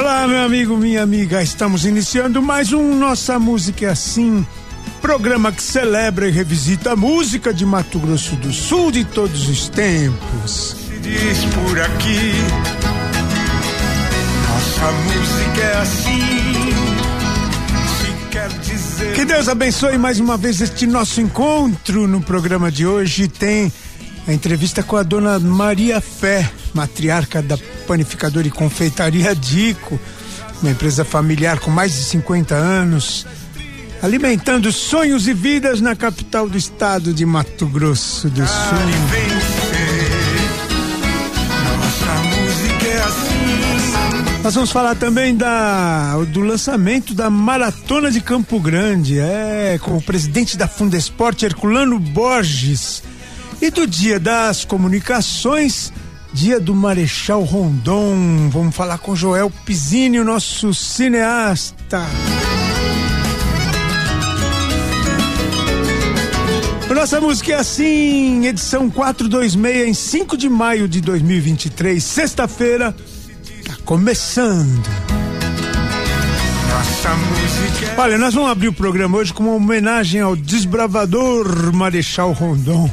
Olá, meu amigo, minha amiga. Estamos iniciando mais um Nossa Música é Assim. Programa que celebra e revisita a música de Mato Grosso do Sul de todos os tempos. Se diz por aqui, nossa música é assim. Se quer dizer. Que Deus abençoe mais uma vez este nosso encontro no programa de hoje. Tem a entrevista com a dona Maria Fé, matriarca da panificadora e confeitaria Dico, uma empresa familiar com mais de 50 anos, alimentando sonhos e vidas na capital do estado de Mato Grosso do Sul. Nós vamos falar também da, do lançamento da Maratona de Campo Grande, é, com o presidente da Fundesporte, Herculano Borges, e do Dia das Comunicações, Dia do Marechal Rondon. Vamos falar com Joel Pizzini, o nosso cineasta. A Nossa música é assim, edição 426, em 5 de maio de 2023, sexta-feira. Tá começando. Nossa música é Olha, nós vamos abrir o programa hoje com uma homenagem ao desbravador Marechal Rondon.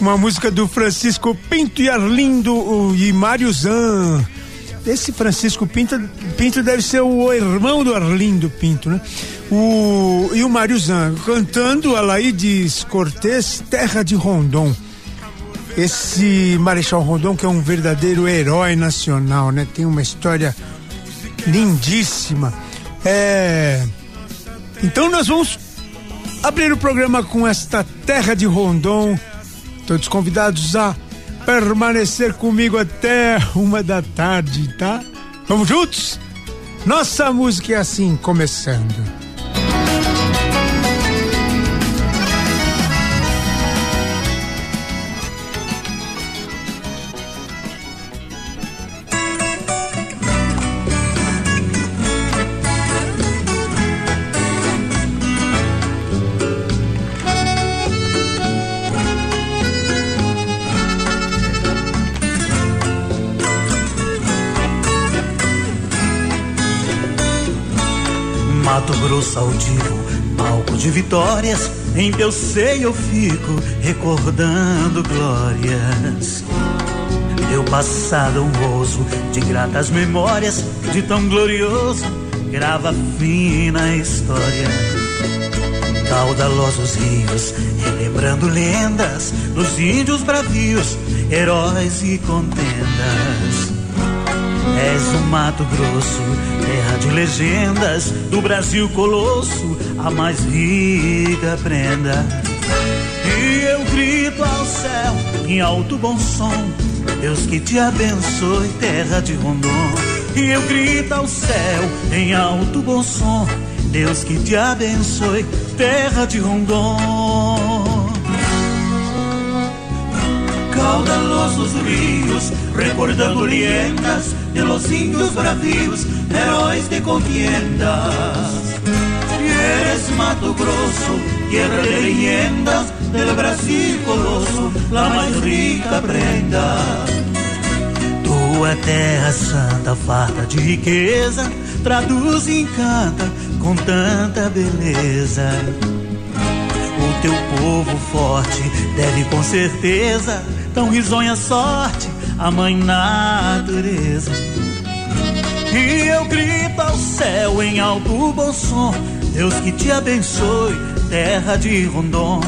Uma música do Francisco Pinto e Arlindo e Mário Zan. Esse Francisco Pinto, Pinto deve ser o irmão do Arlindo Pinto, né? O, e o Mário Zan cantando Alaídes Cortez, Terra de Rondon. Esse Marechal Rondon que é um verdadeiro herói nacional, né? Tem uma história lindíssima. É. Então nós vamos abrir o programa com esta terra de Rondon. Todos convidados a permanecer comigo até uma da tarde, tá? Vamos juntos? Nossa música é assim, começando. Grosso altivo, palco de vitórias, em teu seio eu fico recordando glórias. Teu passado honroso, de gratas memórias, de tão glorioso, grava fina história. Caudalosos rios, relembrando lendas dos índios bravios, heróis e contendas. És o Mato Grosso, terra de legendas, do Brasil colosso, a mais rica prenda. E eu grito ao céu, em alto bom som, Deus que te abençoe, terra de Rondon. E eu grito ao céu, em alto bom som, Deus que te abençoe, terra de Rondon. Caudalosos rios, recordando lendas de los índios bravios, heróis de contiendas. Eres Mato Grosso, tierra de leyendas del Brasil coloso, la mais rica prenda. Tua terra santa, farta de riqueza, traduz e encanta com tanta beleza. O teu povo forte deve com certeza tão risonha sorte a mãe natureza. E eu grito ao céu em alto bom som, Deus que te abençoe, terra de Rondon.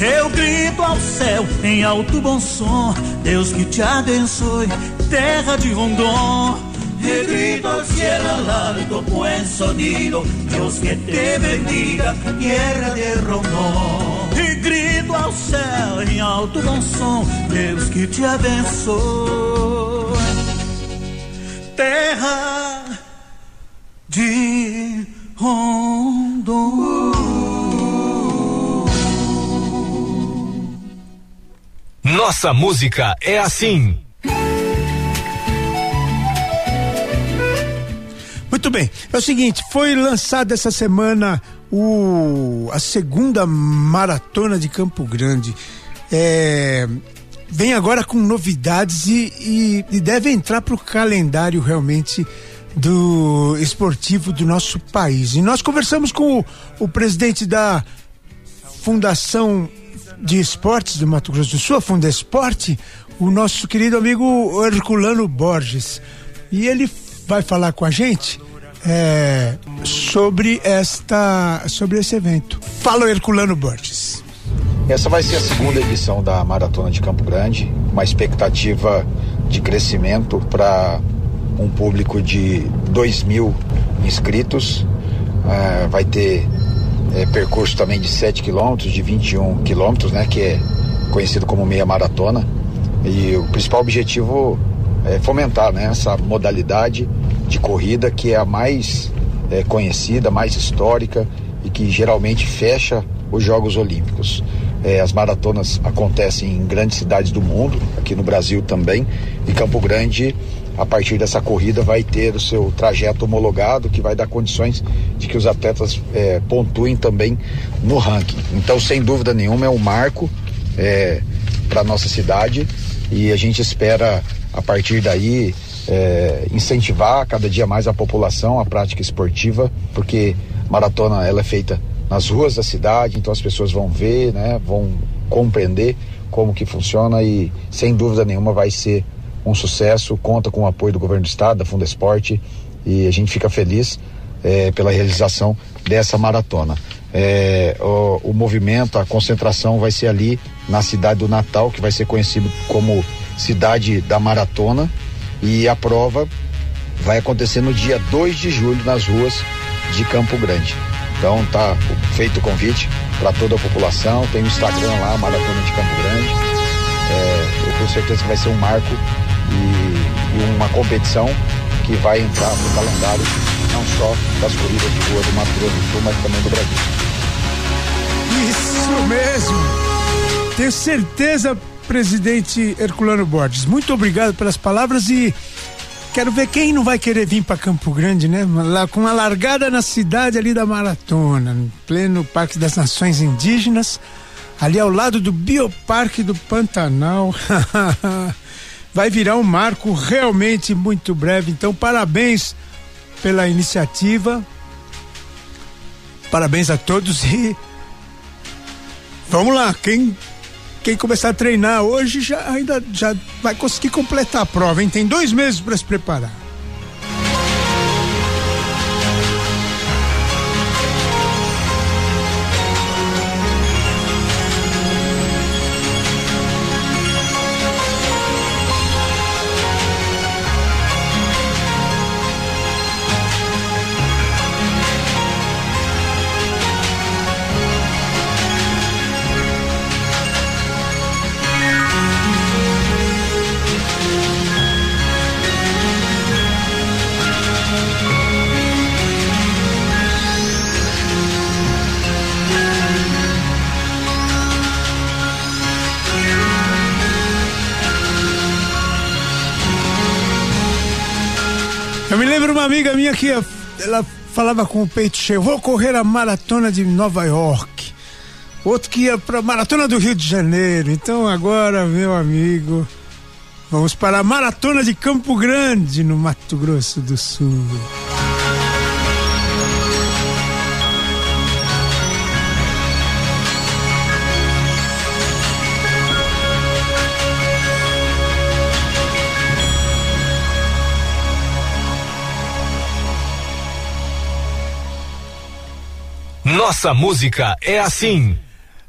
Eu grito ao céu em alto bom som, Deus que te abençoe, terra de Rondon. Y grito al cielo al alto buen sonido, Dios que te bendiga, tierra de Rondon e grito ao céu em alto bom som: Deus que te abençoe, terra de Rondon Nossa música é assim. Muito bem. É o seguinte, foi lançado essa semana o, a segunda maratona de Campo Grande. É, vem agora com novidades e, e, e deve entrar para o calendário realmente do esportivo do nosso país. E nós conversamos com o, o presidente da Fundação de Esportes do Mato Grosso do Sul, a Fundesporte, o nosso querido amigo Herculano Borges. E ele vai falar com a gente é, sobre esta sobre esse evento. Fala Herculano Borges. Essa vai ser a segunda edição da Maratona de Campo Grande, uma expectativa de crescimento para um público de 2 mil inscritos. É, vai ter é, percurso também de 7 quilômetros, de 21 quilômetros, né, que é conhecido como meia maratona. E o principal objetivo é fomentar né, essa modalidade de corrida que é a mais é, conhecida, mais histórica e que geralmente fecha os Jogos Olímpicos. É, as maratonas acontecem em grandes cidades do mundo, aqui no Brasil também, e Campo Grande, a partir dessa corrida, vai ter o seu trajeto homologado, que vai dar condições de que os atletas é, pontuem também no ranking. Então, sem dúvida nenhuma, é um marco é, para nossa cidade e a gente espera, a partir daí, é, incentivar cada dia mais a população a prática esportiva, porque maratona ela é feita nas ruas da cidade, então as pessoas vão ver, né, vão compreender como que funciona e sem dúvida nenhuma vai ser um sucesso, conta com o apoio do governo do estado, da Fundesporte e a gente fica feliz é, pela realização dessa maratona. É, o, o, movimento, a concentração vai ser ali na cidade do Natal, que vai ser conhecido como cidade da maratona, e a prova vai acontecer no dia 2 de julho nas ruas de Campo Grande. Então tá feito o convite para toda a população, tem o Instagram lá, Maratona de Campo Grande. É, eu tenho certeza que vai ser um marco e, e uma competição que vai entrar no calendário não só das corridas de rua do Mato Grosso do Sul, mas também do Brasil. Isso mesmo! Tenho certeza presidente Herculano Borges. Muito obrigado pelas palavras e quero ver quem não vai querer vir para Campo Grande, né? Lá com a largada na cidade ali da maratona, no pleno Parque das Nações Indígenas, ali ao lado do Bioparque do Pantanal. vai virar um marco realmente muito breve. Então, parabéns pela iniciativa. Parabéns a todos e vamos lá, quem quem começar a treinar hoje já ainda já vai conseguir completar a prova, hein? Tem dois meses para se preparar. Uma amiga minha que ela falava com o peito cheio, vou correr a maratona de Nova York. Outro que ia para maratona do Rio de Janeiro. Então agora, meu amigo, vamos para a maratona de Campo Grande, no Mato Grosso do Sul. Nossa música é assim.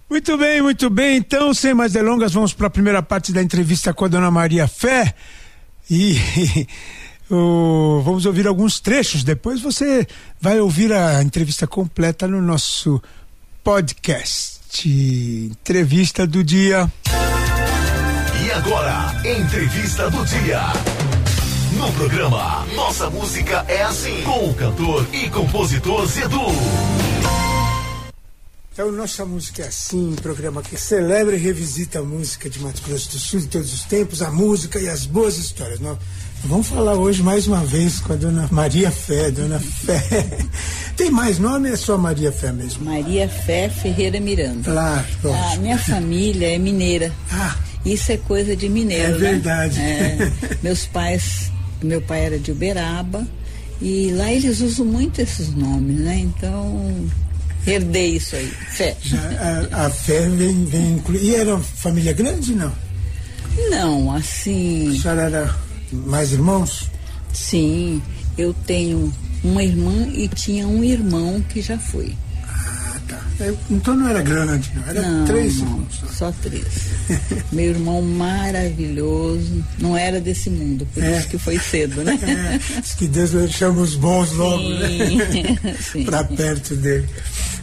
Muito bem, muito bem. Então, sem mais delongas, vamos para a primeira parte da entrevista com a dona Maria Fé. E o, vamos ouvir alguns trechos. Depois você vai ouvir a entrevista completa no nosso podcast. Entrevista do dia. E agora, entrevista do dia. No programa Nossa Música é Assim, com o cantor e compositor Zedu. Então, nossa música é assim, um programa que celebra e revisita a música de Mato Grosso do Sul de todos os tempos, a música e as boas histórias. Nós vamos falar hoje mais uma vez com a dona Maria Fé, dona Fé. Tem mais nome ou é só Maria Fé mesmo? Maria Fé Ferreira Miranda. Claro, A lógico. minha família é mineira. Ah, Isso é coisa de mineiro, É né? verdade. É. meus pais, meu pai era de Uberaba e lá eles usam muito esses nomes, né? Então, herdei isso aí. Fé. a, a Fé vem, vem incluir. E era uma família grande, não? Não, A assim, senhora era mais irmãos? sim, eu tenho uma irmã e tinha um irmão que já foi. Ah, tá. Então não era grande, não. Era Não, três não, irmãos. só. só três. Meu irmão maravilhoso, não era desse mundo, por É. isso que foi cedo, né? É, diz que Deus chama os bons logo, né? Sim. Pra perto dele.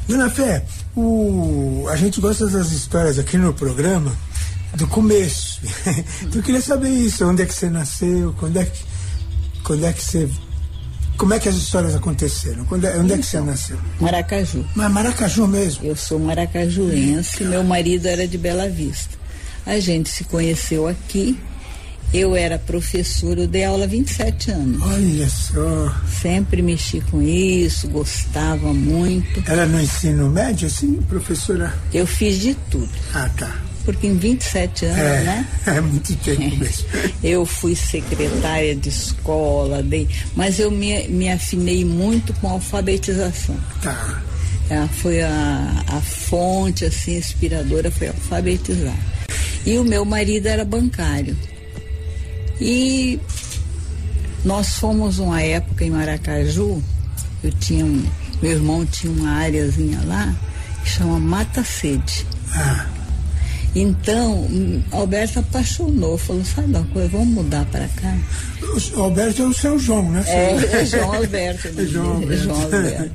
Dona Fé, o, a gente gosta das histórias aqui no programa do começo. Então eu queria saber isso, onde é que você nasceu, quando é que, quando é que você. Como é que as histórias aconteceram? Quando é- onde é que você nasceu? Maracaju. Mas Maracaju mesmo. Eu sou maracajuense, meu marido era de Bela Vista. A gente se conheceu aqui. Eu era professora, eu dei aula há 27 anos. Olha só. Sempre mexi com isso, gostava muito. Era no ensino médio, assim, professora? Eu fiz de tudo, Ah, tá. porque em 27 anos, É, né? é muito tempo mesmo. Eu fui secretária de escola, dei, mas eu me, me afinei muito com a alfabetização. Tá. É, foi a, a fonte assim inspiradora foi alfabetizar. E o meu marido era bancário. E nós fomos uma época em Maracaju, eu tinha um, meu irmão tinha uma áreazinha lá que chama Mata Sede. Ah, Então, Alberto apaixonou, falou, sabe uma coisa, vamos mudar para cá. o Alberto é o seu João, né? É, é João Alberto. É João né? Alberto. João Alberto.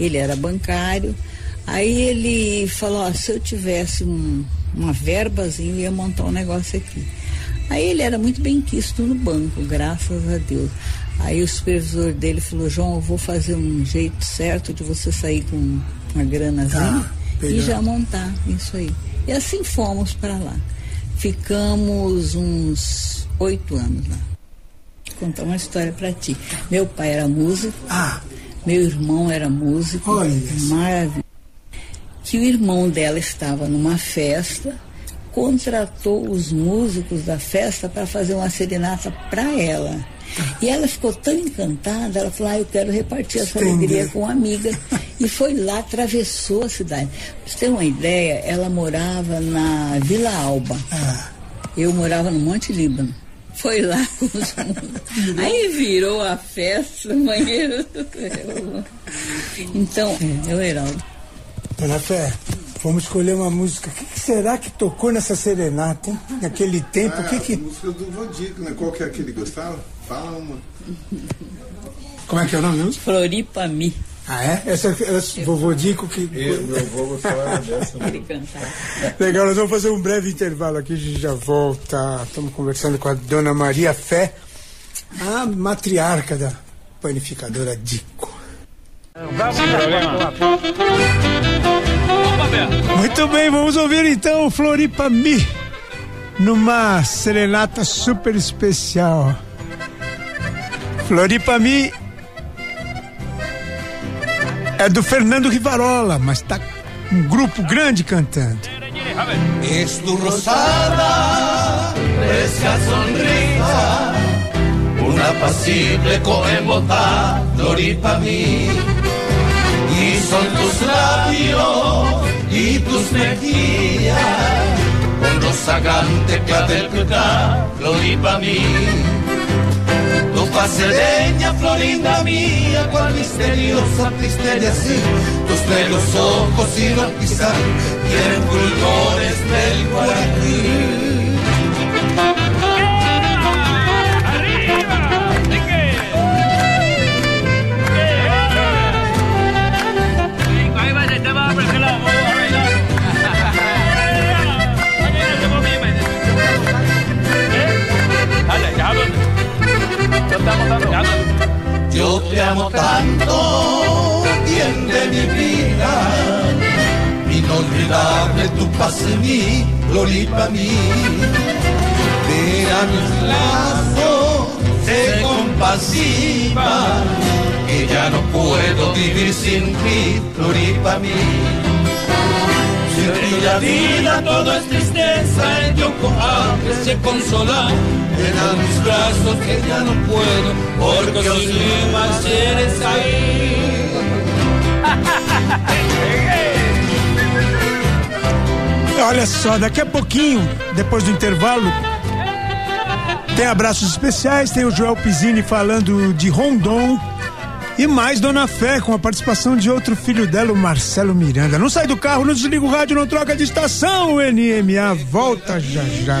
Ele era bancário. Aí ele falou, ó, se eu tivesse um- uma verbazinha, eu ia montar um negócio aqui. Aí ele era muito bem quisto no banco, graças a Deus. Aí o supervisor dele falou, João, eu vou fazer um jeito certo de você sair com uma granazinha Tá, e já montar isso aí. E assim fomos para lá. Ficamos uns oito anos lá. Vou contar uma história para ti. Meu pai era músico, Ah, meu irmão era músico. Olha. Maravilhoso. Que o irmão dela estava numa festa, contratou os músicos da festa para fazer uma serenata para ela. E ela ficou tão encantada, ela falou: ah, eu quero repartir essa Entender. alegria com uma amiga. E foi lá, atravessou a cidade. Pra você ter uma ideia, ela morava na Vila Alba. ah. Eu morava no Monte Líbano. Foi lá com os músicos. Aí virou a festa, banheiro. Então, é o Heraldo. Dona Fé, vamos escolher uma música. O que, que será que tocou nessa serenata, hein? Naquele tempo, o que Ah, que... música do Vodico, né? Qual que é que ele gostava? Fala uma. Como é que é o nome mesmo? Floripami. Ah, é? Essa, essa vovô Dico que... Eu, meu avô gostava dessa. Ele cantava. Legal, nós vamos fazer um breve intervalo aqui, a gente já volta. Estamos conversando com a dona Maria Fé, a matriarca da panificadora Dico. Muito bem, vamos ouvir então Floripa Mi numa serenata super especial. Floripa Mi é do Fernando Rivarola, mas tá um grupo grande cantando. Es tu rosada, fresca sonrisa, un apacible coembotá, floripa mí. Son tus labios y tus mejillas, un rozagante clavel floripa mí. Tu faz serena, florinda mía, cual misteriosa tristeria así. Tus negros ojos y no pisar, vida todo es tristeza, en yo que se consola, en mis brazos que ya no puedo, porque sin más eres ahí. Olha só, daqui a pouquinho, depois do intervalo, tem abraços especiais, tem o Joel Pizzini falando de Rondon e mais Dona Fé com a participação de outro filho dela, o Marcelo Miranda. Não sai do carro, não desliga o rádio, não troca de estação, NMA, volta já já.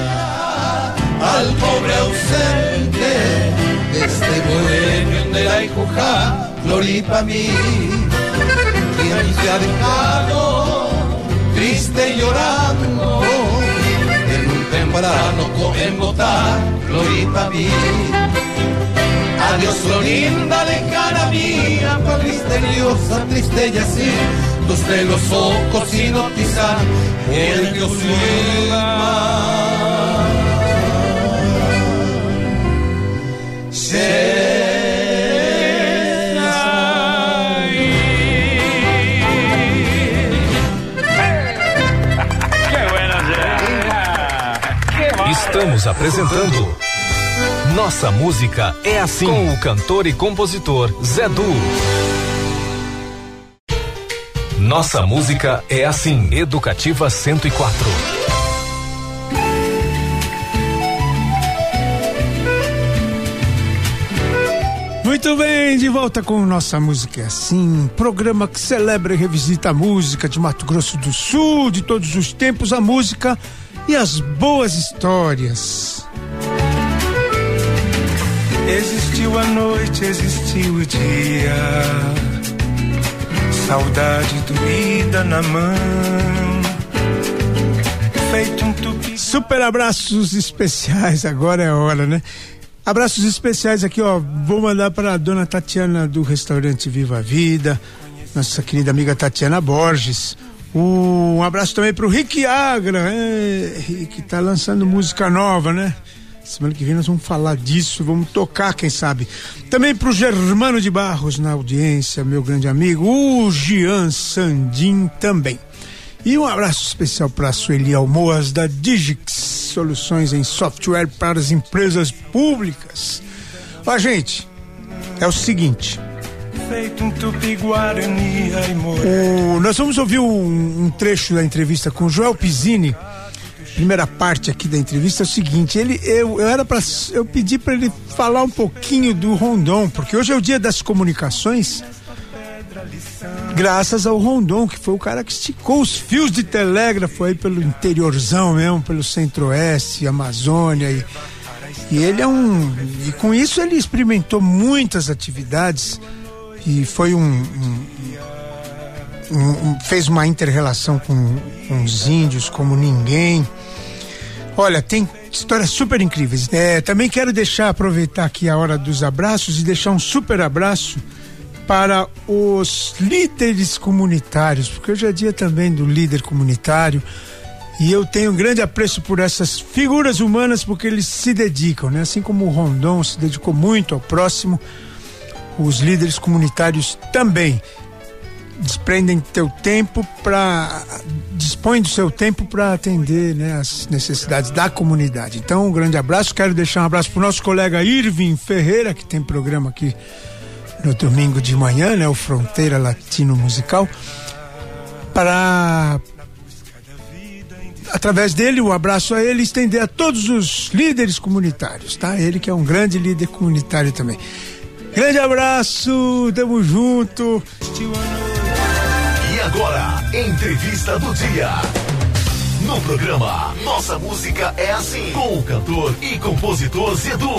Triste llorando en un temprano. Adiós, Florinda, lejana mía, cual misteriosa, triste y así, tus los ojos hipnotizan el el mar. Estamos apresentando Nossa Música é Assim com o cantor e compositor Zé Du. Nossa Música é Assim, Educativa 104. Muito bem, de volta com Nossa Música é Assim, programa que celebra e revisita a música de Mato Grosso do Sul, de todos os tempos, a música e as boas histórias. Existiu a noite, existiu o dia. Saudade doída na mão. Feito um tupi. Super abraços especiais, agora é a hora, né? Abraços especiais aqui, ó. Vou mandar para dona Tatiana do restaurante Viva a Vida, nossa querida amiga Tatiana Borges. Um abraço também para o Rick Agra, é, que tá lançando música nova, né? Semana que vem nós vamos falar disso, vamos tocar, quem sabe. Também para o Germano de Barros na audiência, meu grande amigo, o Gian Sandim também. E um abraço especial para a Sueli Almoas da Digix, soluções em software para as empresas públicas. Ó, gente, é o seguinte. O, Nós vamos ouvir um, um, trecho da entrevista com o Joel Pizzini. Primeira parte aqui da entrevista é o seguinte: ele, eu, eu era para eu pedi para ele falar um pouquinho do Rondon, porque hoje é o dia das comunicações graças ao Rondon, que foi o cara que esticou os fios de telégrafo aí pelo interiorzão mesmo, pelo centro-oeste, Amazônia e, e ele é um e com isso ele experimentou muitas atividades e foi um, um, um fez uma interrelação com, com os índios como ninguém. Olha, tem histórias super incríveis. É, também quero deixar aproveitar aqui a hora dos abraços e deixar um super abraço para os líderes comunitários, porque hoje é dia também do líder comunitário. E eu tenho um grande apreço por essas figuras humanas porque eles se dedicam, né? Assim como o Rondon se dedicou muito ao próximo, os líderes comunitários também desprendem teu tempo para dispõe do seu tempo para atender né, as necessidades da comunidade. Então, um grande abraço. Quero deixar um abraço para o nosso colega Irving Ferreira, que tem programa aqui no domingo de manhã, né, o Fronteira Latino Musical, para através dele, um abraço a ele, estender a todos os líderes comunitários, tá? Ele que é um grande líder comunitário também. Grande abraço, tamo junto. Agora, entrevista do dia. No programa Nossa Música é Assim, com o cantor e compositor Zedu.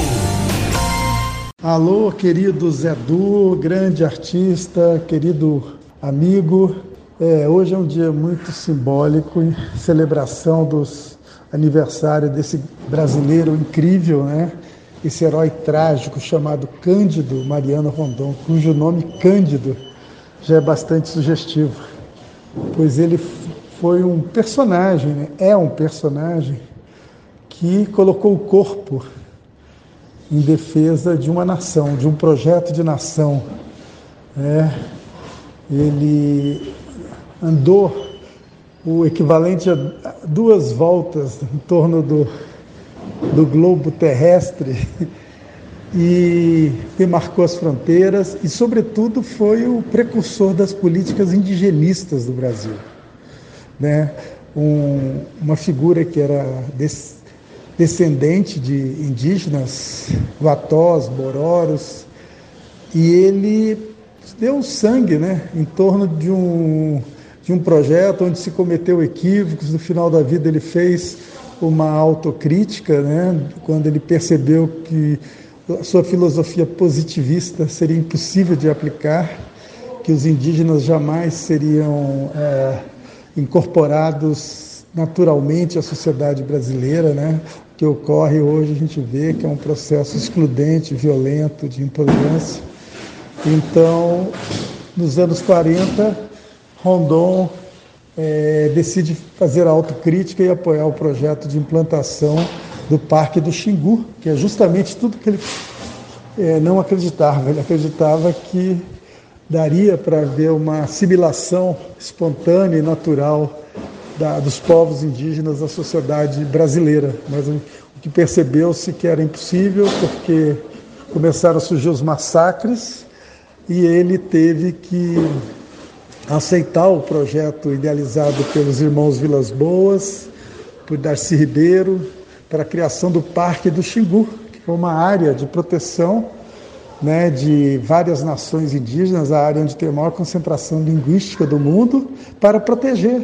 Alô, querido Zé Du, grande artista, querido amigo. É, hoje é um dia muito simbólico, em celebração dos aniversários desse brasileiro incrível, né? Esse herói trágico chamado Cândido Mariano Rondon, cujo nome Cândido já é bastante sugestivo, pois ele foi um personagem, né? é um personagem que colocou o corpo em defesa de uma nação, de um projeto de nação. É, ele andou o equivalente a duas voltas em torno do, do globo terrestre e demarcou as fronteiras e, sobretudo, foi o precursor das políticas indigenistas do Brasil. Né? Um, uma figura que era des, descendente de indígenas, Guatós, Bororos, e ele deu sangue né, em torno de um, de um projeto onde se cometeu equívocos. No final da vida, ele fez uma autocrítica, né, quando ele percebeu que sua filosofia positivista seria impossível de aplicar, que os indígenas jamais seriam é, incorporados naturalmente à sociedade brasileira, né? O que ocorre hoje a gente vê que é um processo excludente, violento, de intolerância. Então, nos anos 40, Rondon é, decide fazer a autocrítica e apoiar o projeto de implantação do Parque do Xingu, que é justamente tudo que ele é, não acreditava. Ele acreditava que daria para haver uma assimilação espontânea e natural da, dos povos indígenas à sociedade brasileira. Mas o que percebeu-se que era impossível, porque começaram a surgir os massacres e ele teve que aceitar o projeto idealizado pelos irmãos Vilas Boas, por Darcy Ribeiro, para a criação do Parque do Xingu, que foi uma área de proteção né, de várias nações indígenas, a área onde tem a maior concentração linguística do mundo, para proteger,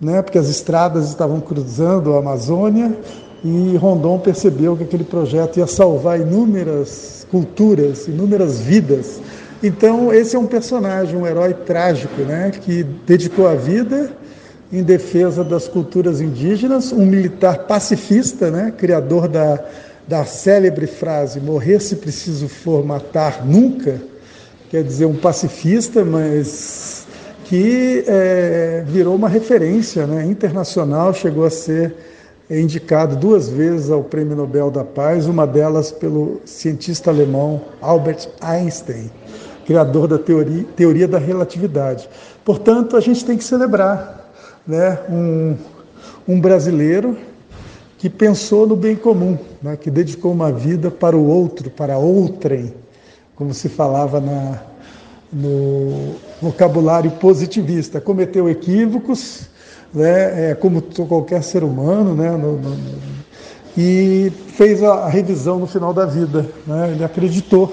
né, porque as estradas estavam cruzando a Amazônia e Rondon percebeu que aquele projeto ia salvar inúmeras culturas, inúmeras vidas. Então, esse é um personagem, um herói trágico, né, que dedicou a vida em defesa das culturas indígenas, um militar pacifista, né, criador da, da célebre frase: morrer se preciso for, matar nunca. Quer dizer, um pacifista, mas que é, virou uma referência né, internacional, chegou a ser indicado duas vezes ao Prêmio Nobel da Paz, uma delas pelo cientista alemão Albert Einstein criador da teoria, teoria da relatividade. Portanto, a gente tem que celebrar né, um, um brasileiro que pensou no bem comum, né, que dedicou uma vida para o outro, para outrem, como se falava na, no vocabulário positivista. Cometeu equívocos, né, é, como qualquer ser humano, né, no, no, e fez a, a, revisão no final da vida. Né, ele acreditou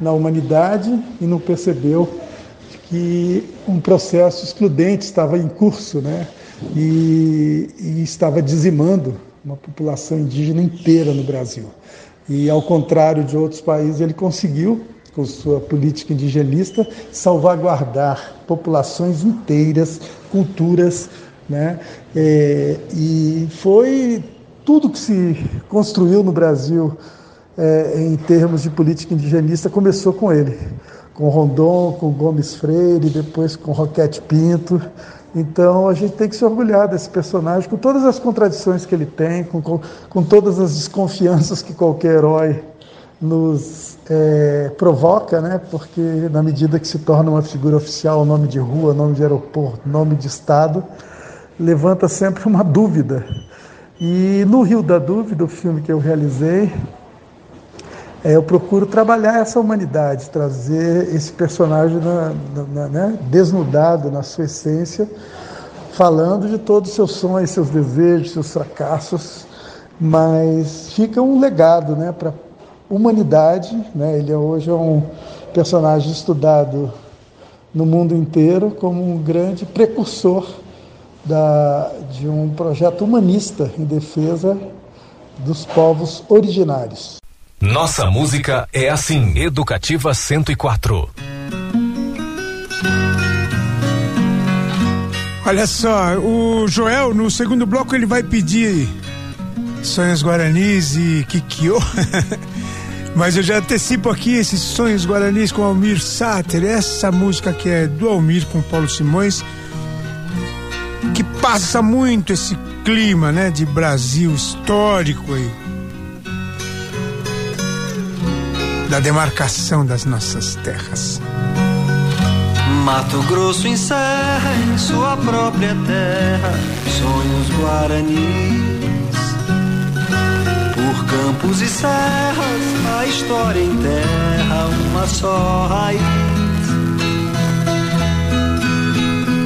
na humanidade e não percebeu que um processo excludente estava em curso, né? E, e, estava dizimando uma população indígena inteira no Brasil. E ao contrário de outros países, ele conseguiu, com sua política indigenista, salvaguardar populações inteiras, culturas, né? É, e foi tudo que se construiu no Brasil é, em termos de política indigenista começou com ele, com Rondon, com Gomes Freire, depois com Roquete Pinto. Então a gente tem que se orgulhar desse personagem, com todas as contradições que ele tem, com, com, todas as desconfianças que qualquer herói nos é, provoca, né? porque na medida que se torna uma figura oficial, nome de rua, nome de aeroporto, nome de estado, levanta sempre uma dúvida. E no Rio da Dúvida, o filme que eu realizei, é, eu procuro trabalhar essa humanidade, trazer esse personagem na, na, né, desnudado na sua essência, falando de todos os seus sonhos, seus desejos, seus fracassos, mas fica um legado né, para a humanidade. Né, ele é hoje é um personagem estudado no mundo inteiro como um grande precursor da, de um projeto humanista em defesa dos povos originários. Nossa música é assim. Educativa 104. Olha só, o Joel, no segundo bloco, ele vai pedir Sonhos Guaranis e Kikyo. Mas eu já antecipo aqui esses Sonhos Guaranis com Almir Sater. Essa música que é do Almir com Paulo Simões que passa muito esse clima, né, de Brasil histórico aí. Da demarcação das nossas terras. Mato Grosso encerra em sua própria terra sonhos guaranis. Por campos e serras a história enterra uma só raiz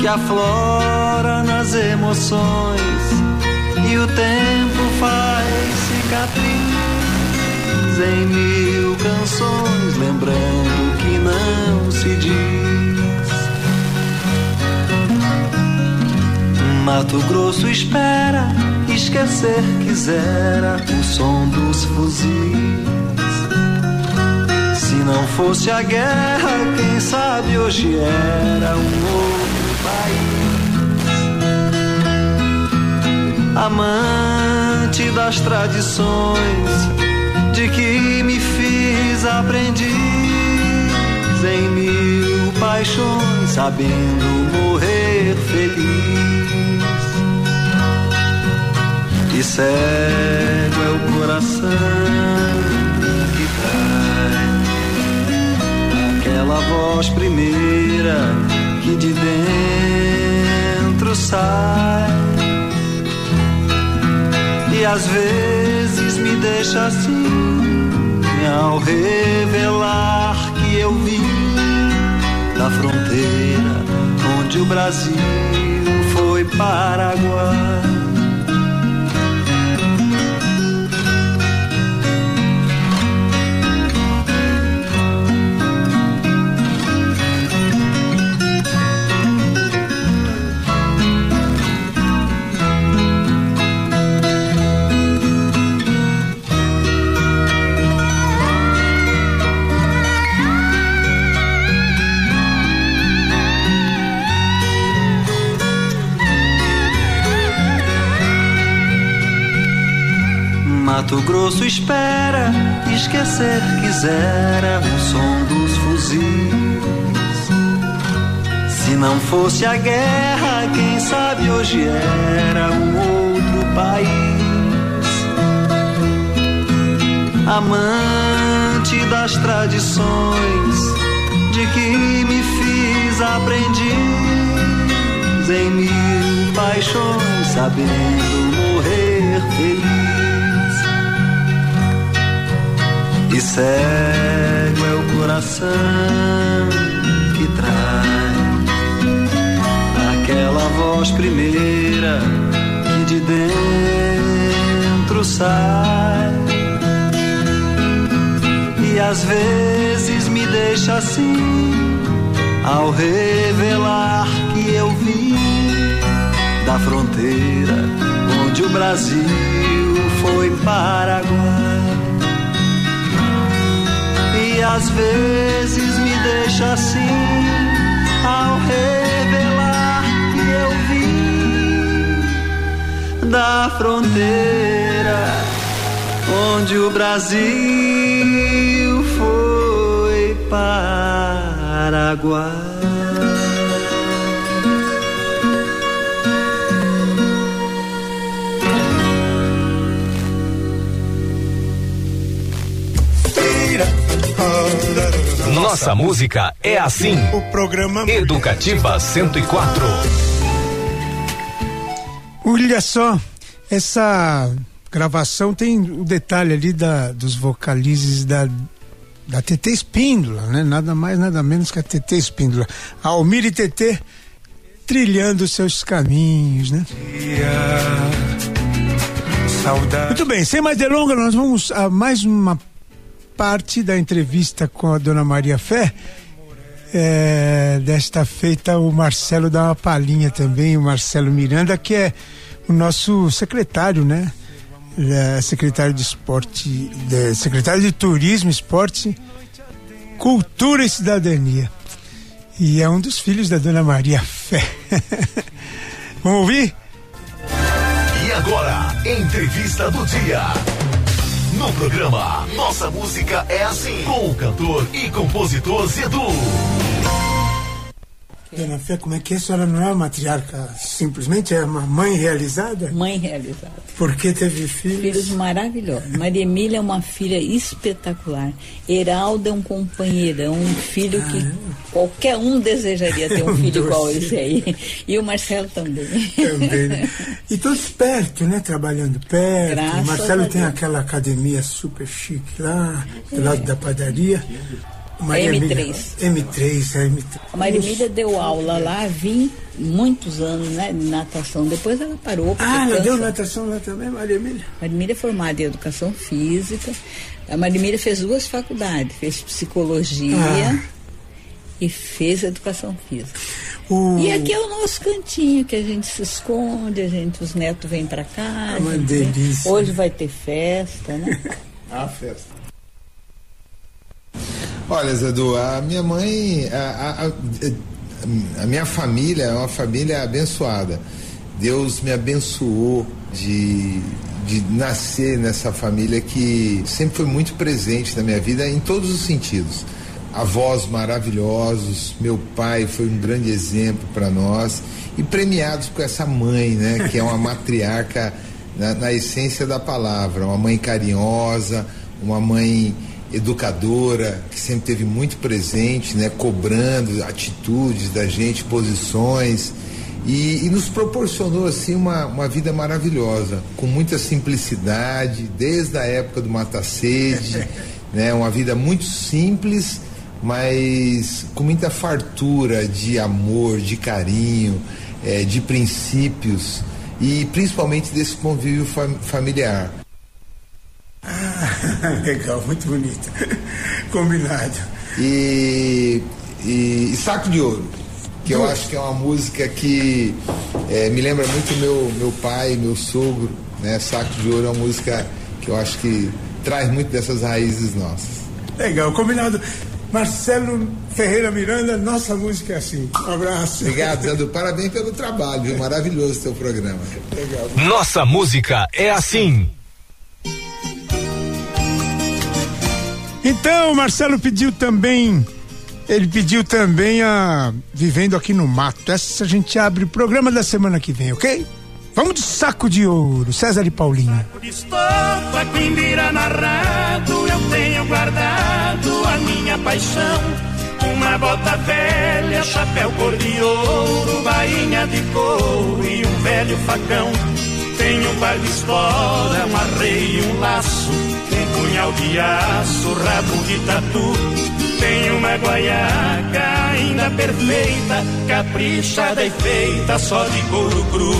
que aflora nas emoções e o tempo faz cicatriz em mil canções, lembrando que não se diz. Mato Grosso espera, esquecer quisera o som dos fuzis. Se não fosse a guerra, quem sabe hoje era um outro país. Amante das tradições, de que me fiz aprendiz em mil paixões, sabendo morrer feliz. E cego é o coração que traz aquela voz primeira que de dentro sai. E às vezes deixa assim ao revelar que eu vim da fronteira onde o Brasil foi Paraguai. Mato Grosso espera, esquecer quisera o som dos fuzis. Se não fosse a guerra, quem sabe hoje era um outro país. Amante das tradições, de que me fiz aprendiz em mil paixões, sabendo morrer feliz. E cego é o coração que traz aquela voz primeira que de dentro sai. E às vezes me deixa assim ao revelar que eu vim da fronteira onde o Brasil foi Paraguai às vezes me deixa assim ao revelar que eu vim da fronteira onde o Brasil foi Paraguai. Nossa música é assim. O programa Educativa 104. Olha só, essa gravação tem o detalhe ali da, dos vocalizes da, da TT Espíndola, né? Nada mais, nada menos que a TT Espíndola. Almir e TT trilhando seus caminhos, né? Muito bem, sem mais delongas, nós vamos a mais uma parte da entrevista com a dona Maria Fé. É, desta feita, o Marcelo dá uma palhinha também, o Marcelo Miranda, que é o nosso secretário, né? É, secretário de esporte, secretário de turismo, esporte, cultura e cidadania. E é um dos filhos da dona Maria Fé. Vamos ouvir? E agora, entrevista do dia. No programa Nossa Música é Assim, com o cantor e compositor Zedu. Dona Fé, como é que é? A senhora não é uma matriarca, simplesmente é uma mãe realizada? Mãe realizada. Porque teve filhos? Filhos maravilhosos. Maria Emília é uma filha espetacular. Heraldo é um companheiro, é um filho que ah, qualquer um desejaria ter um filho igual esse aí. E o Marcelo também. Também, né? E todos perto, né? Trabalhando perto. Graças o Marcelo tem aquela academia super chique lá, do lado da padaria. Maria M3. M3, é M3. A Maria Emília deu aula lá 20, muitos anos, né, de natação. Depois ela parou. Ah, ela cansa. deu natação lá também, Maria Emília? Maria Emília é formada em educação física. A Maria Emília fez duas faculdades, fez psicologia ah. e fez educação física. Uh. E aqui é o nosso cantinho que a gente se esconde, a gente, os netos vêm para cá. É uma delícia. Hoje vai ter festa, né? a festa. Olha, Zedu, a minha mãe, a, a, a, minha família é uma família abençoada. Deus me abençoou de, de nascer nessa família que sempre foi muito presente na minha vida em todos os sentidos. Avós maravilhosos, meu pai foi um grande exemplo para nós e premiados com essa mãe, né, que é uma matriarca na, na essência da palavra, uma mãe carinhosa, uma mãe educadora, que sempre teve muito presente, né, cobrando atitudes da gente, posições, e, e, nos proporcionou assim uma, uma vida maravilhosa, com muita simplicidade, desde a época do mata-sede, né, uma vida muito simples, mas com muita fartura de amor, de carinho, é, de princípios e principalmente desse convívio fam familiar. Ah, legal, muito bonito. Combinado. E, e, e, Saco de Ouro, que eu acho que é uma música que é, me lembra muito meu, meu pai, meu sogro. Né? Saco de Ouro é uma música que eu acho que traz muito dessas raízes nossas. Legal, combinado. Marcelo Ferreira Miranda, nossa música é assim. Um abraço. Obrigado, Zé Parabéns pelo trabalho, maravilhoso seu programa. Legal. Nossa música é assim. Então, Marcelo pediu também, ele pediu também a Vivendo Aqui no Mato. Essa a gente abre o programa da semana que vem, ok? Vamos de saco de ouro, César e Paulinho. Saco de estopa, quem vira narrado, eu tenho guardado a minha paixão. Uma bota velha, chapéu cor de ouro, bainha de couro e um velho facão. Tenho um par de espora, um arreio um laço punhal de aço, rabo de tatu. Tem uma guaiaca ainda perfeita, caprichada e feita só de couro cru.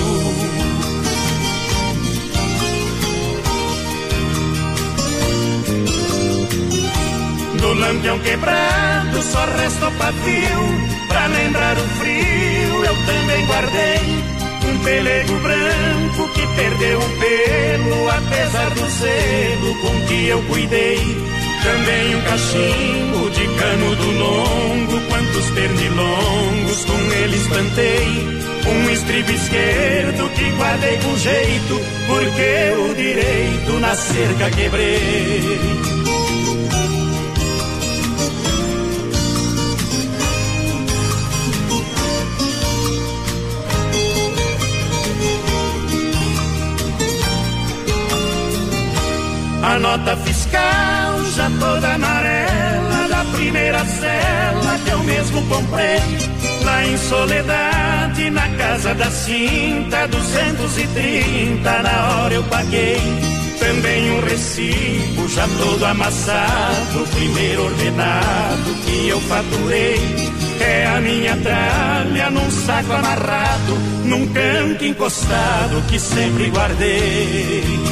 Do lampião quebrado só resta o pavio, pra lembrar o frio eu também guardei um pelego branco que perdeu o pelo, apesar do zelo com que eu cuidei. Também um cachimbo de cano do longo, quantos pernilongos com ele espantei. Um estribo esquerdo que guardei com jeito, porque o direito na cerca quebrei. A nota fiscal já toda amarela da primeira cela que eu mesmo comprei. Lá em Soledade, na casa da cinta, 230 na hora eu paguei. Também um recibo já todo amassado, o primeiro ordenado que eu faturei. É a minha tralha num saco amarrado, num canto encostado que sempre guardei.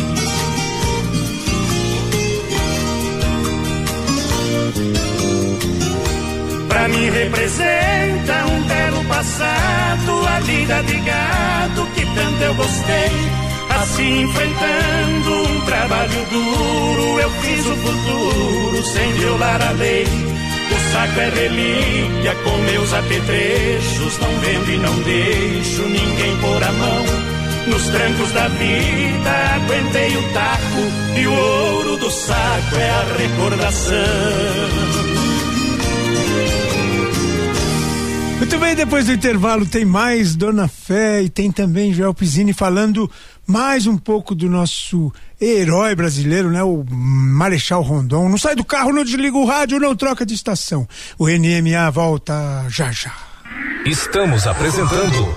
Pra mim representa um belo passado, a vida de gado que tanto eu gostei. Assim enfrentando um trabalho duro, eu fiz o futuro sem violar a lei. O saco é relíquia com meus apetrechos, não vendo e não deixo ninguém pôr a mão. Nos trancos da vida aguentei o taco e o ouro do saco é a recordação. Muito bem, depois do intervalo tem mais Dona Fé e tem também Joel Pizzini falando mais um pouco do nosso herói brasileiro, né? O Marechal Rondon. Não sai do carro, não desliga o rádio, não troca de estação. O NMA volta já já. Estamos apresentando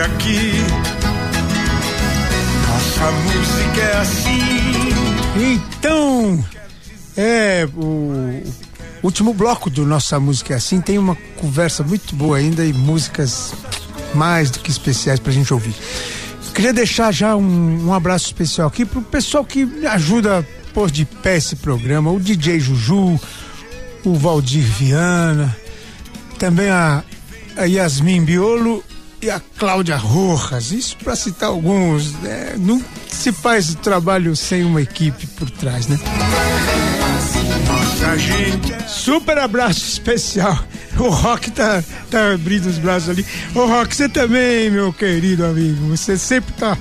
Aqui, nossa música é assim. Então, é o último bloco do nossa música é assim tem uma conversa muito boa ainda e músicas mais do que especiais pra gente ouvir. Queria deixar já um, um abraço especial aqui pro pessoal que ajuda a pôr de pé esse programa, o DJ Juju, o Valdir Viana, também a, a Yasmin Biolo e a Cláudia Rojas. Isso para citar alguns. Né? Não se faz o trabalho sem uma equipe por trás, né? Super abraço especial. O Rock tá, tá abrindo os braços ali. Ô Rock, você também, meu querido amigo. Você sempre tá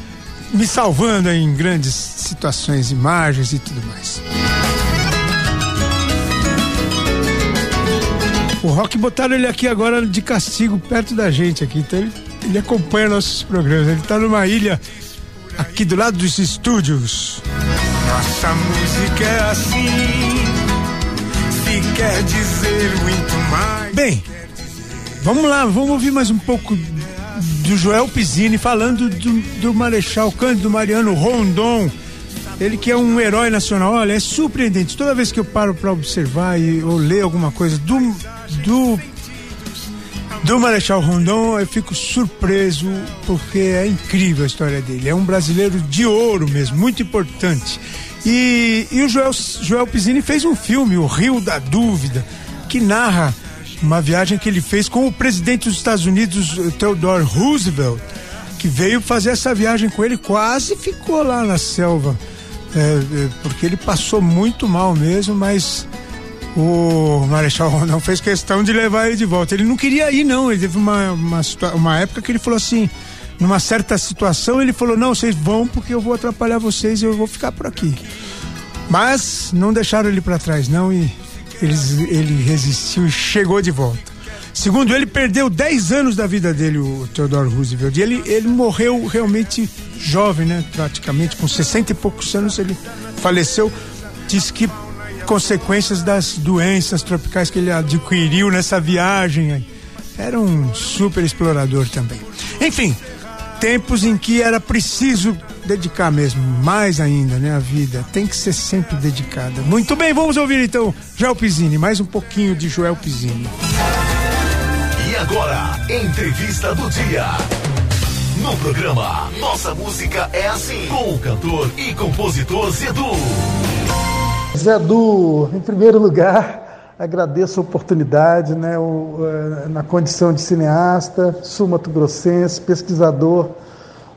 me salvando em grandes situações, imagens e tudo mais. O Rock botaram ele aqui agora de castigo perto da gente aqui. Então ele, ele acompanha nossos programas. Ele tá numa ilha aqui do lado dos estúdios. Nossa música é assim. Se quer dizer muito mais. Bem, vamos lá, vamos ouvir mais um pouco do Joel Pizzini falando do, do Marechal Cândido Mariano Rondon. Ele que é um herói nacional, olha, é surpreendente. Toda vez que eu paro para observar e ou ler alguma coisa do, do do Marechal Rondon, eu fico surpreso porque é incrível a história dele. É um brasileiro de ouro mesmo, muito importante. E, e o Joel, Joel Pizzini fez um filme, O Rio da Dúvida, que narra uma viagem que ele fez com o presidente dos Estados Unidos, Theodore Roosevelt, que veio fazer essa viagem com ele, quase ficou lá na selva, é, é, porque ele passou muito mal mesmo, mas o Marechal Rondon fez questão de levar ele de volta. Ele não queria ir, não. Ele teve uma, uma, uma época que ele falou assim: numa certa situação, ele falou: não, vocês vão porque eu vou atrapalhar vocês e eu vou ficar por aqui. Mas não deixaram ele para trás, não, e eles, ele resistiu e chegou de volta. Segundo ele, perdeu 10 anos da vida dele, o Theodore Roosevelt. E ele, ele morreu realmente jovem, né? Praticamente, com 60 e poucos anos ele faleceu. Diz que consequências das doenças tropicais que ele adquiriu nessa viagem. Era um super explorador também. Enfim, tempos em que era preciso dedicar mesmo, mais ainda, né? A vida tem que ser sempre dedicada. Muito bem, vamos ouvir então Joel Pizzini, mais um pouquinho de Joel Pizzini. E agora, entrevista do dia. No programa Nossa Música é Assim, com o cantor e compositor Zedu. Zedu, em primeiro lugar, agradeço a oportunidade, né, o, na condição de cineasta, sul-mato-grossense, pesquisador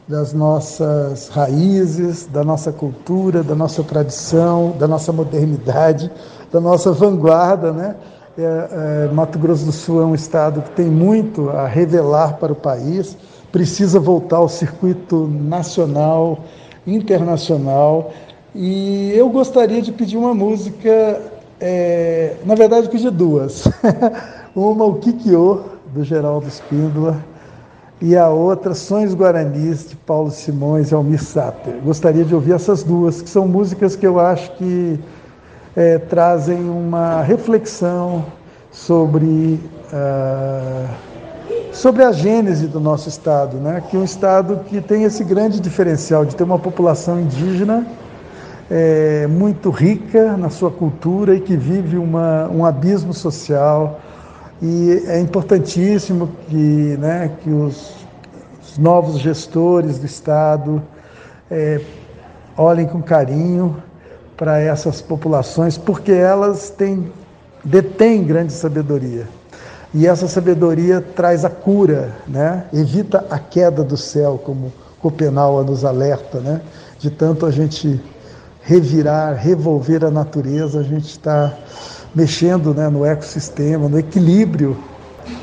das nossas raízes, da nossa cultura, da nossa tradição, da nossa modernidade, da nossa vanguarda, né? É, é, Mato Grosso do Sul é um estado que tem muito a revelar para o país, precisa voltar ao circuito nacional, internacional, e eu gostaria de pedir uma música, é, na verdade, pedir duas. uma, o Kikyo, do Geraldo Espíndola, e a outra, Sonhos Guaranis, de Paulo Simões e Almir Sater. Gostaria de ouvir essas duas, que são músicas que eu acho que é, trazem uma reflexão sobre, uh, sobre a gênese do nosso Estado, né? que é um Estado que tem esse grande diferencial de ter uma população indígena é, muito rica na sua cultura e que vive uma, um abismo social. E é importantíssimo que, né, que os, os novos gestores do Estado é, olhem com carinho para essas populações, porque elas têm, detêm grande sabedoria. E essa sabedoria traz a cura, né? evita a queda do céu, como Copenau nos alerta, né? de tanto a gente revirar, revolver a natureza, a gente está mexendo né, no ecossistema, no equilíbrio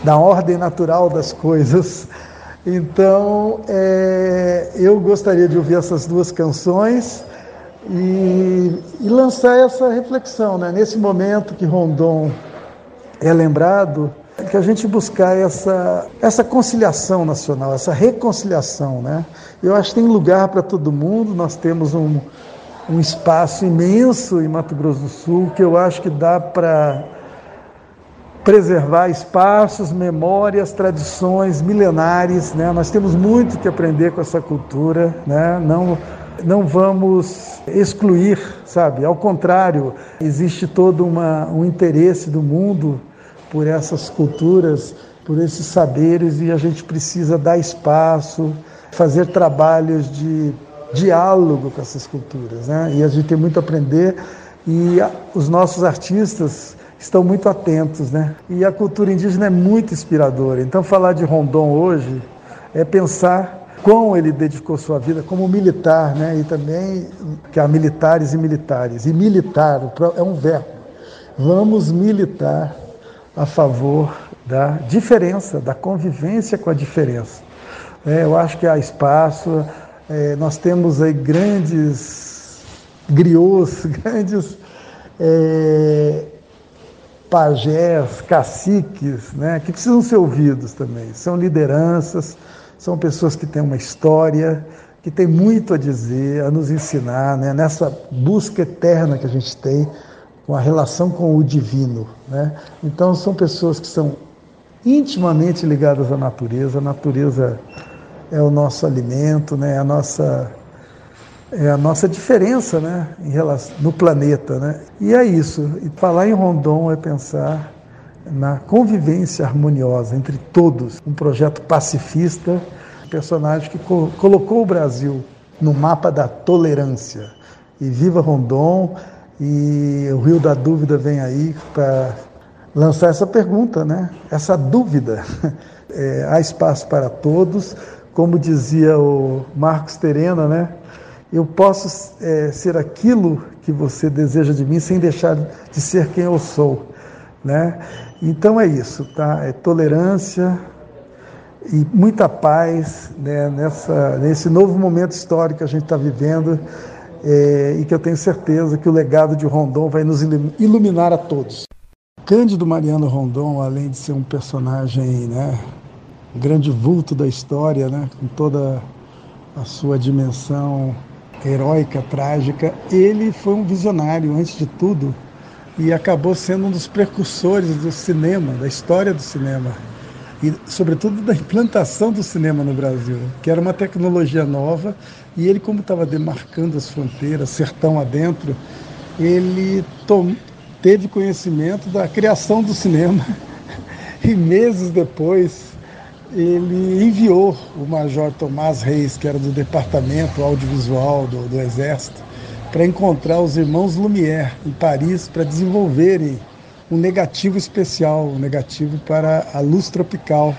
da ordem natural das coisas. Então, é, eu gostaria de ouvir essas duas canções e, e lançar essa reflexão, né? nesse momento que Rondon é lembrado, que a gente buscar essa, essa conciliação nacional, essa reconciliação. Né? Eu acho que tem lugar para todo mundo, nós temos um, um espaço imenso em Mato Grosso do Sul que eu acho que dá para preservar espaços, memórias, tradições milenares. Né? Nós temos muito que aprender com essa cultura. Né? Não, não vamos excluir, sabe? Ao contrário, existe todo uma, um interesse do mundo por essas culturas, por esses saberes, e a gente precisa dar espaço, fazer trabalhos de diálogo com essas culturas. Né? E a gente tem muito a aprender, e os nossos artistas estão muito atentos, né? E a cultura indígena é muito inspiradora. Então, falar de Rondon hoje é pensar quão ele dedicou sua vida como militar, né? E também que há militares e militares. E militar é um verbo. Vamos militar a favor da diferença, da convivência com a diferença. É, eu acho que há espaço. É, nós temos aí grandes griots, grandes é, pajés, caciques, né, que precisam ser ouvidos também. São lideranças, são pessoas que têm uma história, que têm muito a dizer, a nos ensinar, né, nessa busca eterna que a gente tem com a relação com o divino. Né? Então, são pessoas que são intimamente ligadas à natureza, a natureza é o nosso alimento, né, é a nossa é a nossa diferença né, em relação, no planeta. Né? E é isso. E falar em Rondon é pensar na convivência harmoniosa entre todos. Um projeto pacifista, personagem que co colocou o Brasil no mapa da tolerância. E viva Rondon! E o Rio da Dúvida vem aí para lançar essa pergunta, né? essa dúvida. É, há espaço para todos, como dizia o Marcos Terena, né? eu posso é, ser aquilo que você deseja de mim sem deixar de ser quem eu sou, né? Então é isso, tá? É tolerância e muita paz né? Nessa, nesse novo momento histórico que a gente está vivendo é, e que eu tenho certeza que o legado de Rondon vai nos iluminar a todos. Cândido Mariano Rondon, além de ser um personagem, né, um grande vulto da história, né, com toda a sua dimensão heróica, trágica. Ele foi um visionário, antes de tudo, e acabou sendo um dos precursores do cinema, da história do cinema. E, sobretudo, da implantação do cinema no Brasil, que era uma tecnologia nova. E ele, como estava demarcando as fronteiras, sertão adentro, ele teve conhecimento da criação do cinema. E meses depois, ele enviou o Major Tomás Reis, que era do Departamento Audiovisual do, do Exército, para encontrar os irmãos Lumière em Paris para desenvolverem um negativo especial, um negativo para a luz tropical,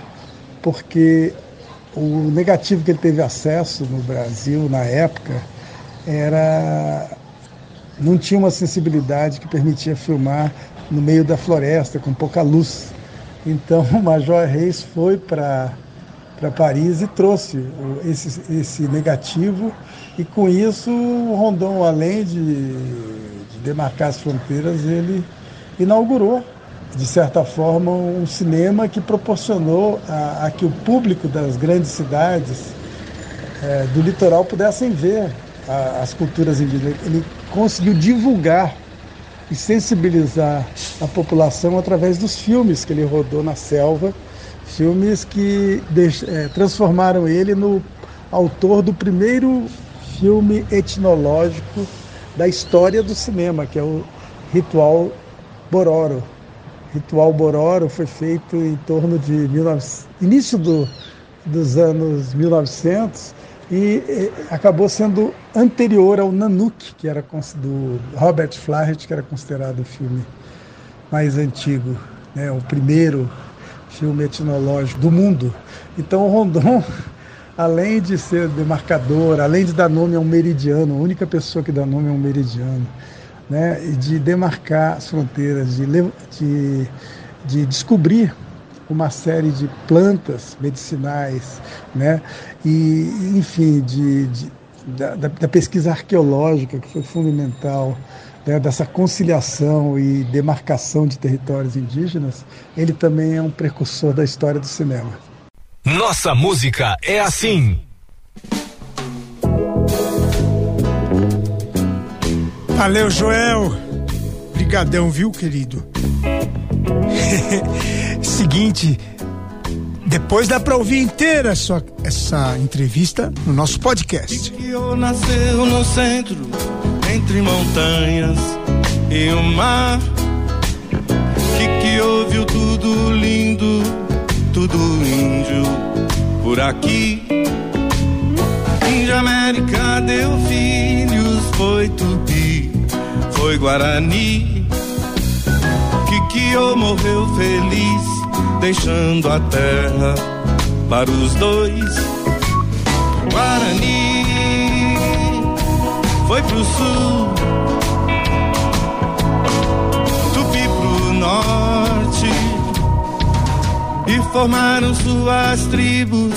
porque o negativo que ele teve acesso no Brasil na época era não tinha uma sensibilidade que permitia filmar no meio da floresta com pouca luz. Então o Major Reis foi para Paris e trouxe esse, esse negativo, e com isso o Rondon, além de, de demarcar as fronteiras, ele inaugurou, de certa forma, um cinema que proporcionou a, a que o público das grandes cidades é, do litoral pudessem ver a, as culturas indígenas. Ele conseguiu divulgar e sensibilizar a população através dos filmes que ele rodou na selva, filmes que é, transformaram ele no autor do primeiro filme etnológico da história do cinema, que é o Ritual Bororo. Ritual Bororo foi feito em torno de 19... início do, dos anos 1900 e acabou sendo anterior ao Nanook, que era do Robert Flaherty, que era considerado o filme mais antigo, né, o primeiro filme etnológico do mundo. Então o Rondon, além de ser demarcador, além de dar nome a um meridiano, a única pessoa que dá nome a um meridiano, né, e de demarcar as fronteiras, de, de, de descobrir uma série de plantas medicinais, né, e enfim, de, de da, da, pesquisa arqueológica que foi fundamental, né, dessa conciliação e demarcação de territórios indígenas, ele também é um precursor da história do cinema. Nossa música é assim. Valeu, Joel. Brigadão, viu, querido? Seguinte, depois dá pra ouvir inteira essa, essa entrevista no nosso podcast. Kikyo nasceu no centro, entre montanhas e o mar. Kikyo viu tudo lindo, tudo índio por aqui. Índia América deu filhos, foi tupi, foi Guarani. Kikyo morreu feliz, deixando a terra para os dois. Guarani foi pro sul, Tupi pro norte e formaram suas tribos,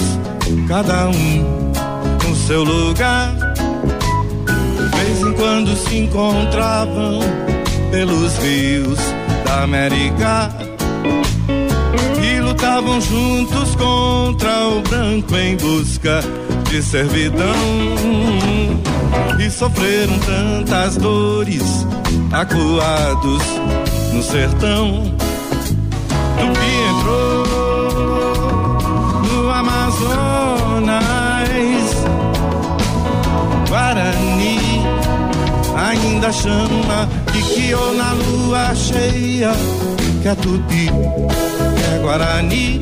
cada um no seu lugar. De vez em quando se encontravam pelos rios da América e lutavam juntos contra o branco em busca de servidão e sofreram tantas dores acuados no sertão. Tupi entrou no Amazonas, Guarani ainda chama Kikyo na lua cheia, que é Tupi, que é Guarani.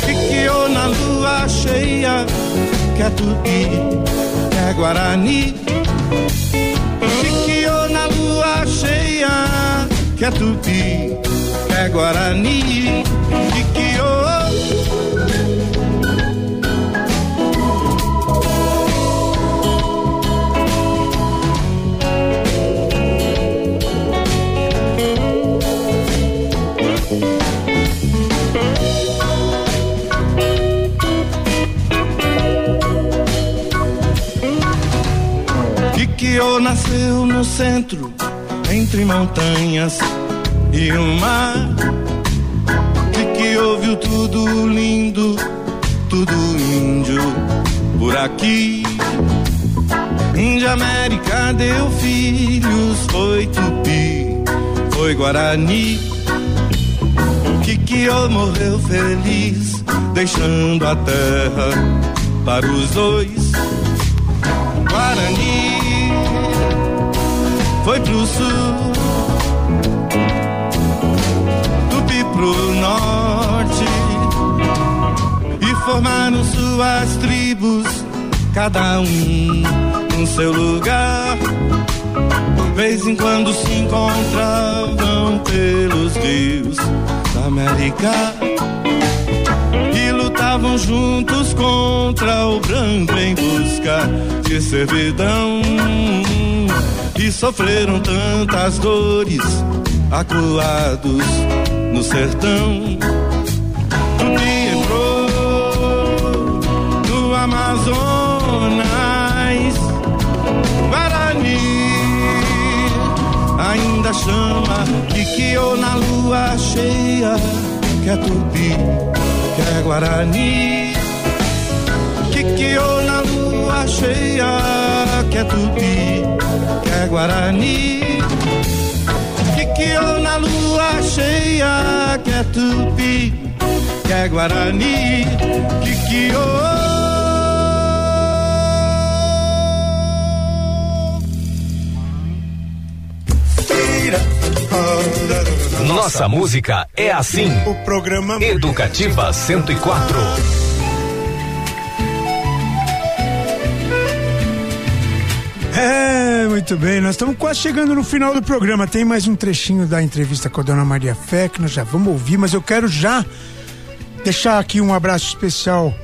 Kikyo na lua cheia, que é Tupi, que é Guarani. Kikyo na lua cheia, que é Tupi, que é Guarani. Kikyo nasceu no centro, entre montanhas e o mar. Kikyo viu tudo lindo, tudo índio por aqui. Índia América deu filhos, foi Tupi, foi Guarani. Kikyo morreu feliz, deixando a terra para os dois. Guarani foi pro sul, Tupi pro norte e formaram suas tribos, cada um no seu lugar. De vez em quando se encontravam pelos rios da América e lutavam juntos contra o branco em busca de servidão e sofreram tantas dores acuados no sertão. Tupi entrou no Amazonas, Guarani ainda chama Kikyo na lua cheia, que é Tupi, que é Guarani. Kikyo na lua cheia, que é Tupi, que é Guarani. Kikyo na lua cheia, que é Tupi, que é Guarani. Kikyo. Nossa música é assim. O programa Educativa 104. Muito bem, nós estamos quase chegando no final do programa. Tem mais um trechinho da entrevista com a dona Maria Fé, que nós já vamos ouvir, mas eu quero já deixar aqui um abraço especial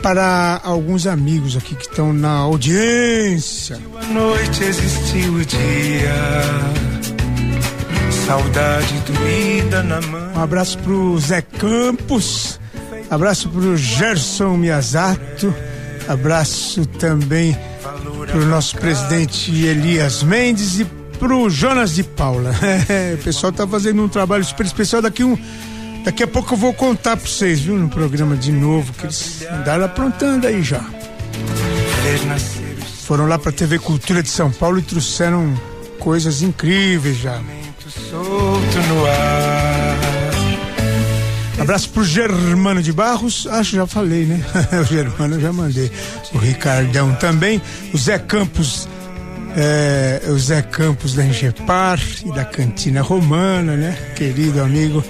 para alguns amigos aqui que estão na audiência. A noite existiu o dia, saudade doída na mão. Um abraço pro Zé Campos, abraço pro Gerson Miyazato, abraço também pro nosso presidente Elias Mendes e pro Jonas de Paula. o pessoal tá fazendo um trabalho super especial daqui um Daqui a pouco eu vou contar pra vocês, viu, no programa de novo, que eles andaram aprontando aí já. Foram lá pra TV Cultura de São Paulo e trouxeram coisas incríveis já. Solto no ar. Abraço pro Germano de Barros, acho que já falei, né? o Germano eu já mandei. O Ricardão também, o Zé Campos, é, o Zé Campos da Engepar e da Cantina Romana, né? Querido amigo.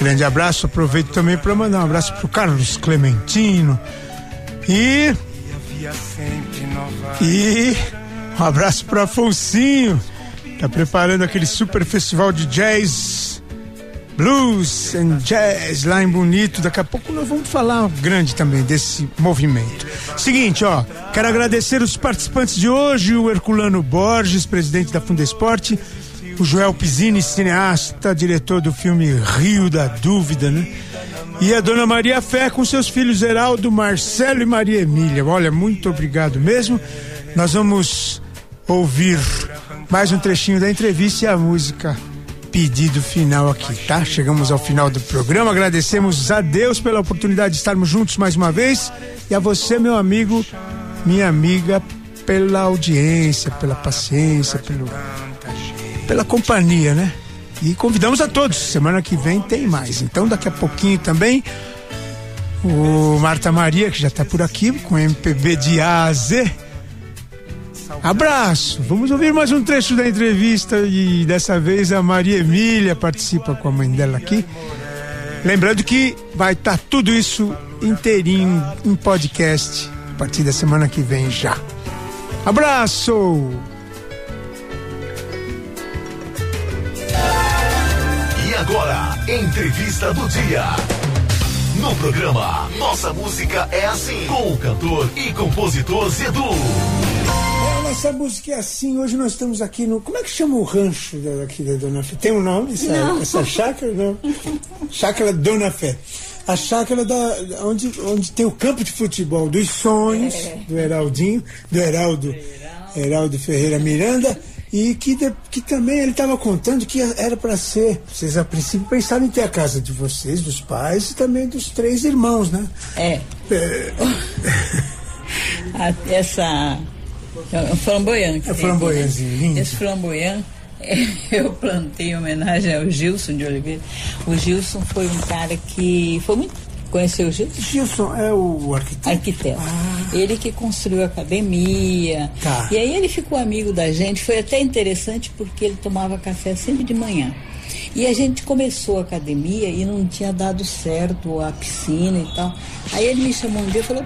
Grande abraço, aproveito também para mandar um abraço pro Carlos Clementino. E. E. Um abraço pro Afonsinho. Tá preparando aquele super festival de jazz, blues and jazz lá em Bonito. Daqui a pouco nós vamos falar grande também desse movimento. Seguinte, ó, quero agradecer os participantes de hoje, o Herculano Borges, presidente da Fundesporte o Joel Pizzini, cineasta, diretor do filme Rio da Dúvida, né? E a dona Maria Fé com seus filhos Heraldo, Marcelo e Maria Emília. Olha, muito obrigado mesmo. Nós vamos ouvir mais um trechinho da entrevista e a música pedido final aqui, tá? Chegamos ao final do programa. Agradecemos a Deus pela oportunidade de estarmos juntos mais uma vez e a você, meu amigo, minha amiga, pela audiência, pela paciência, pelo pela companhia, né? E convidamos a todos. Semana que vem tem mais. Então, daqui a pouquinho também, o Marta Maria, que já está por aqui, com MPB de A a Z. Abraço. Vamos ouvir mais um trecho da entrevista e dessa vez a Maria Emília participa com a mãe dela aqui. Lembrando que vai estar tá tudo isso inteirinho em podcast a partir da semana que vem já. Abraço! agora, entrevista do dia. No programa Nossa Música é Assim, com o cantor e compositor Zedu. Nossa música é assim. Hoje nós estamos aqui no. Como é que chama o rancho daqui da Dona Fé? Tem um nome? Essa, não. essa chácara? Não. Chácara Dona Fé. A chácara da, onde, onde tem o campo de futebol dos sonhos, é. do Heraldinho, do Heraldo, Heraldo Ferreira Miranda e que, de, que também ele estava contando que era para ser. Vocês a princípio pensaram em ter a casa de vocês, dos pais e também dos três irmãos, né? É. é... essa. É um flamboyant. É flamboyantzinho, lindo. Esse flamboyant eu plantei em homenagem ao Gilson de Oliveira. O Gilson foi um cara que foi muito Conheceu o Gilson? Gilson é o arquiteto. Arquiteto. Ah. Ele que construiu a academia. Tá. E aí ele ficou amigo da gente. Foi até interessante porque ele tomava café sempre de manhã. E a gente começou a academia e não tinha dado certo a piscina e tal. Aí ele me chamou um dia e falou: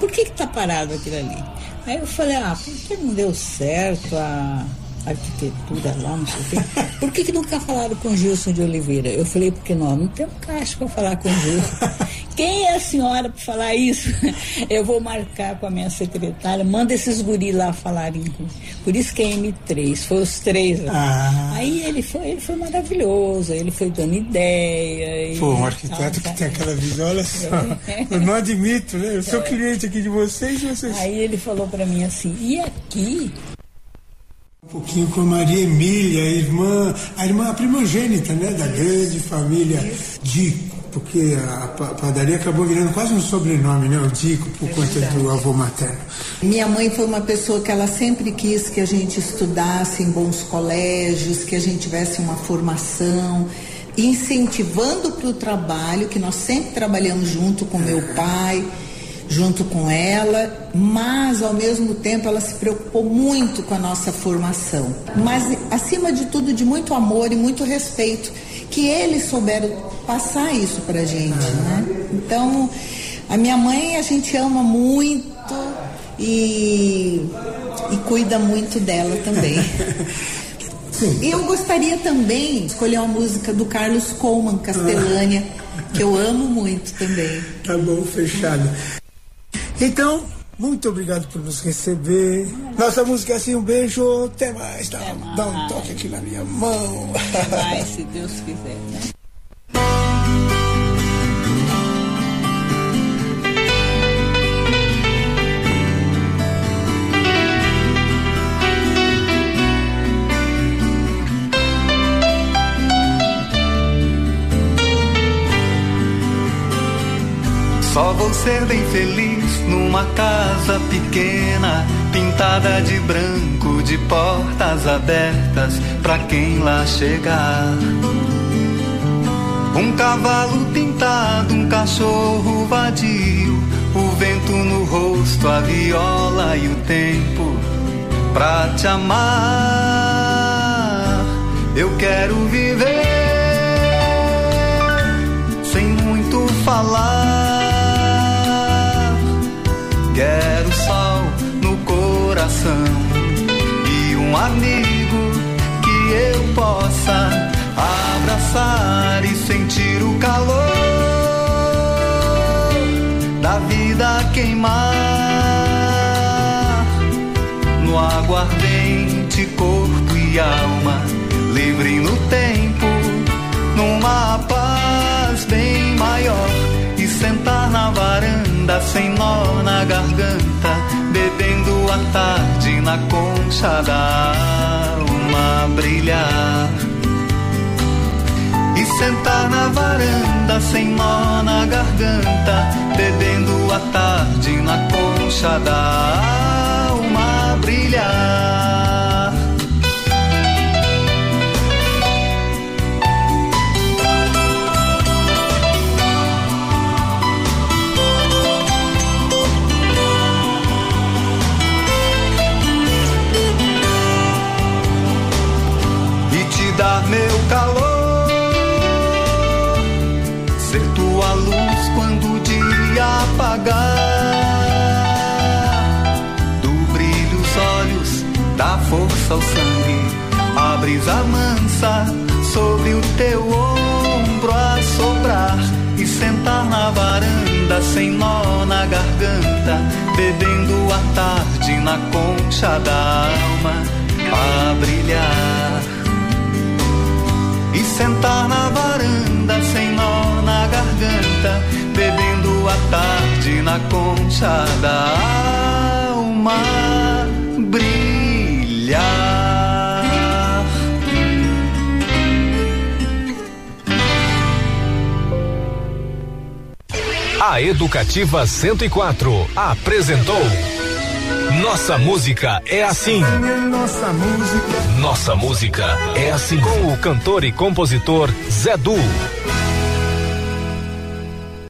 por que que tá parado aquilo ali? Aí eu falei: ah, porque não deu certo a arquitetura lá, não sei o quê. Por que, que nunca falaram com Gilson de Oliveira? Eu falei, porque nós não temos caixa para falar com Gilson. Quem é a senhora para falar isso? Eu vou marcar com a minha secretária, manda esses guris lá falarem com. Por isso que é M3, foi os três. Ah. Aí ele foi, ele foi maravilhoso, ele foi dando ideia. Pô, um arquiteto que tem aquela visão, olha só. Eu não admito, né? Eu sou cliente aqui de vocês e vocês. Aí ele falou para mim assim, e aqui pouquinho com a Maria Emília, a irmã, a irmã a primogênita, né, da grande família Dico, porque a padaria acabou virando quase um sobrenome, né, o Dico, por é conta verdade. do avô materno. Minha mãe foi uma pessoa que ela sempre quis que a gente estudasse em bons colégios, que a gente tivesse uma formação incentivando para o trabalho, que nós sempre trabalhamos junto com meu pai junto com ela, mas ao mesmo tempo ela se preocupou muito com a nossa formação. Mas acima de tudo de muito amor e muito respeito, que eles souberam passar isso para gente, né? Então A minha mãe a gente ama muito e, e cuida muito dela também. E eu gostaria também de escolher uma música do Carlos Coleman, Castelânia, que eu amo muito também. Tá bom, fechado. Então, muito obrigado por nos receber. Nossa música é assim, um beijo, até mais. Dá, dá um toque aqui na minha mão. Até mais, se Deus quiser. Né? Só vou ser bem feliz numa casa pequena, pintada de branco, de portas abertas para quem lá chegar. Um cavalo pintado, um cachorro vadio, o vento no rosto, a viola e o tempo pra te amar. Eu quero viver sem muito falar. Quero sol no coração e um amigo que eu possa abraçar e sentir o calor da vida queimar no aguardente corpo e alma, livre no tempo, tarde na concha da alma brilhar. E sentar na varanda sem nó na garganta, bebendo a tarde na concha da alma brilhar. Força ao sangue, a brisa mansa sobre o teu ombro a soprar e sentar na varanda sem nó na garganta, bebendo a tarde na concha da alma a brilhar. E sentar na varanda sem nó na garganta, bebendo a tarde na concha da alma A Educativa 104 apresentou Nossa Música é Assim. Nossa música. Nossa Música é Assim. Com o cantor e compositor Zé Du.